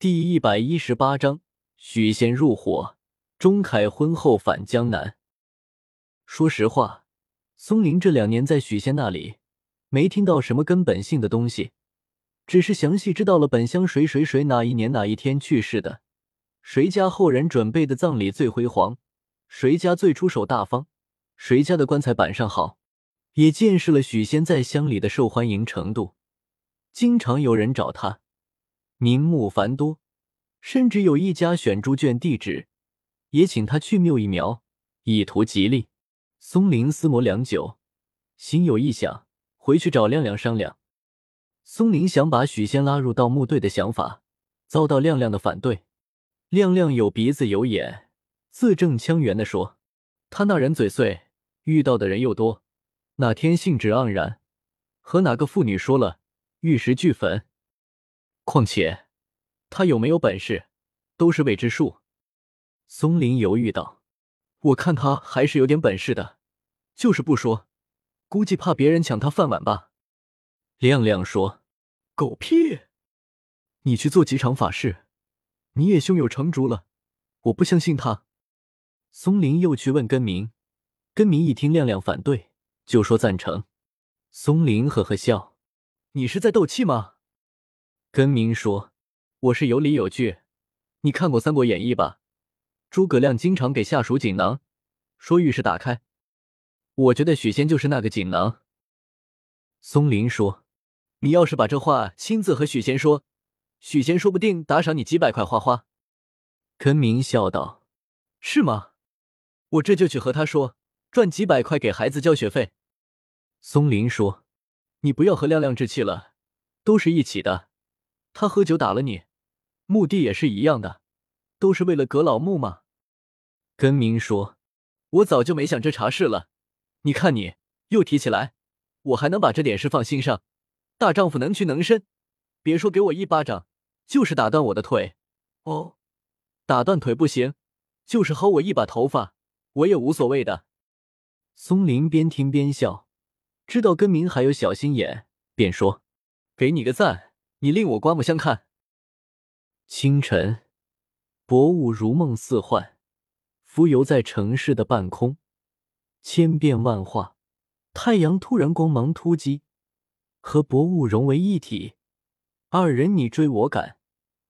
第一百一十八章许仙入伙，钟凯婚后返江南。说实话，松林这两年在许仙那里没听到什么根本性的东西，只是详细知道了本乡谁谁谁哪一年哪一天去世的，谁家后人准备的葬礼最辉煌，谁家最出手大方，谁家的棺材板上好，也见识了许仙在乡里的受欢迎程度，经常有人找他。名目繁多，甚至有一家选猪圈地址，也请他去谬一苗，以图吉利。松林思磨良久，心有异想，回去找亮亮商量。松林想把许仙拉入盗墓队的想法，遭到亮亮的反对。亮亮有鼻子有眼，字正腔圆的说：“他那人嘴碎，遇到的人又多，哪天兴致盎然，和哪个妇女说了，玉石俱焚。”况且，他有没有本事，都是未知数。松林犹豫道：“我看他还是有点本事的，就是不说，估计怕别人抢他饭碗吧。”亮亮说：“狗屁！你去做几场法事，你也胸有成竹了，我不相信他。”松林又去问根明，根明一听亮亮反对，就说赞成。松林呵呵笑：“你是在斗气吗？”根明说：“我是有理有据。你看过《三国演义》吧？诸葛亮经常给下属锦囊，说遇事打开。我觉得许仙就是那个锦囊。”松林说：“你要是把这话亲自和许仙说，许仙说不定打赏你几百块花花。”根明笑道：“是吗？我这就去和他说，赚几百块给孩子交学费。”松林说：“你不要和亮亮置气了，都是一起的。”他喝酒打了你，目的也是一样的，都是为了葛老木嘛。根明说：“我早就没想这茬事了，你看你又提起来，我还能把这点事放心上。大丈夫能屈能伸，别说给我一巴掌，就是打断我的腿，哦，打断腿不行，就是薅我一把头发，我也无所谓的。”松林边听边笑，知道根明还有小心眼，便说：“给你个赞。”你令我刮目相看。清晨，薄雾如梦似幻，浮游在城市的半空，千变万化。太阳突然光芒突击，和薄雾融为一体，二人你追我赶，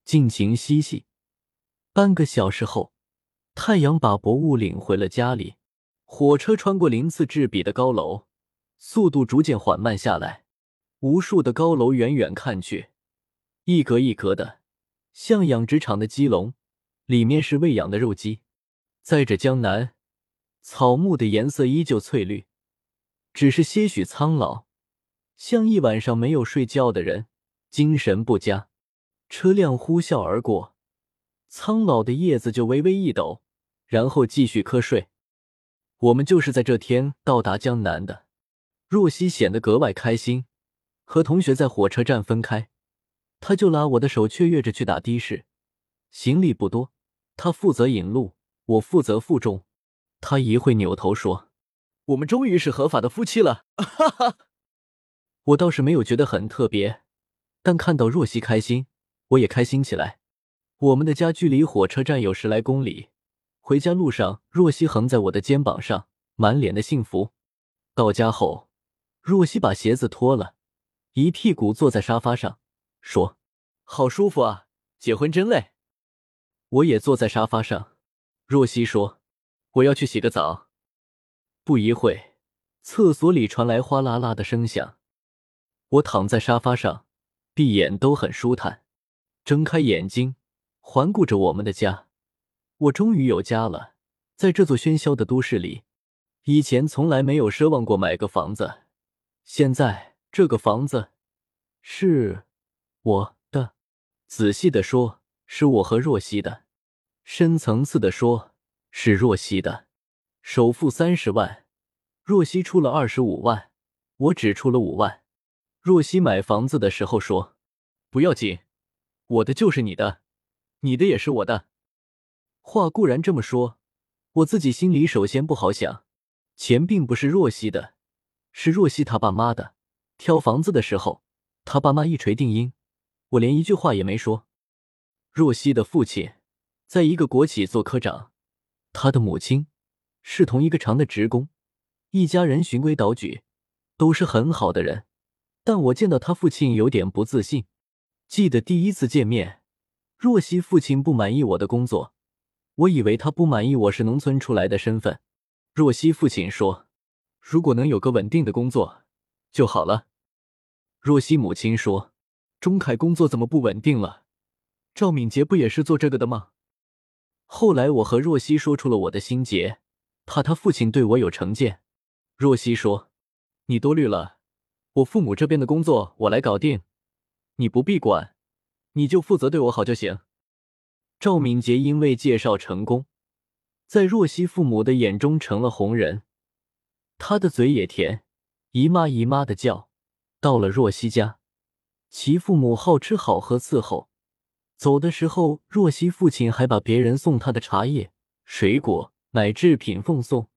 尽情嬉戏。半个小时后，太阳把薄雾领回了家里。火车穿过鳞次栉比的高楼，速度逐渐缓慢下来。无数的高楼远远看去。一格一格的，像养殖场的鸡笼，里面是喂养的肉鸡。在这江南，草木的颜色依旧翠绿，只是些许苍老，像一晚上没有睡觉的人，精神不佳。车辆呼啸而过，苍老的叶子就微微一抖，然后继续瞌睡。我们就是在这天到达江南的。若曦显得格外开心，和同学在火车站分开。他就拉我的手，雀跃着去打的士。行李不多，他负责引路，我负责负重。他一会扭头说：“我们终于是合法的夫妻了。”哈哈，我倒是没有觉得很特别，但看到若曦开心，我也开心起来。我们的家距离火车站有十来公里，回家路上，若曦横在我的肩膀上，满脸的幸福。到家后，若曦把鞋子脱了，一屁股坐在沙发上。说：“好舒服啊，结婚真累。”我也坐在沙发上。若曦说：“我要去洗个澡。”不一会，厕所里传来哗啦啦的声响。我躺在沙发上，闭眼都很舒坦。睁开眼睛，环顾着我们的家，我终于有家了。在这座喧嚣的都市里，以前从来没有奢望过买个房子，现在这个房子是。我的，仔细的说，是我和若曦的；深层次的说，是若曦的。首付三十万，若曦出了二十五万，我只出了五万。若曦买房子的时候说：“不要紧，我的就是你的，你的也是我的。”话固然这么说，我自己心里首先不好想，钱并不是若曦的，是若曦他爸妈的。挑房子的时候，他爸妈一锤定音。我连一句话也没说。若曦的父亲在一个国企做科长，他的母亲是同一个厂的职工，一家人循规蹈矩，都是很好的人。但我见到他父亲有点不自信。记得第一次见面，若曦父亲不满意我的工作，我以为他不满意我是农村出来的身份。若曦父亲说：“如果能有个稳定的工作就好了。”若曦母亲说：“钟凯工作怎么不稳定了？赵敏杰不也是做这个的吗？”后来我和若曦说出了我的心结，怕他父亲对我有成见。若曦说：“你多虑了，我父母这边的工作我来搞定。”你不必管，你就负责对我好就行。赵敏杰因为介绍成功，在若曦父母的眼中成了红人，他的嘴也甜，姨妈姨妈的叫。到了若曦家，其父母好吃好喝伺候，走的时候，若曦父亲还把别人送他的茶叶、水果、奶制品奉送。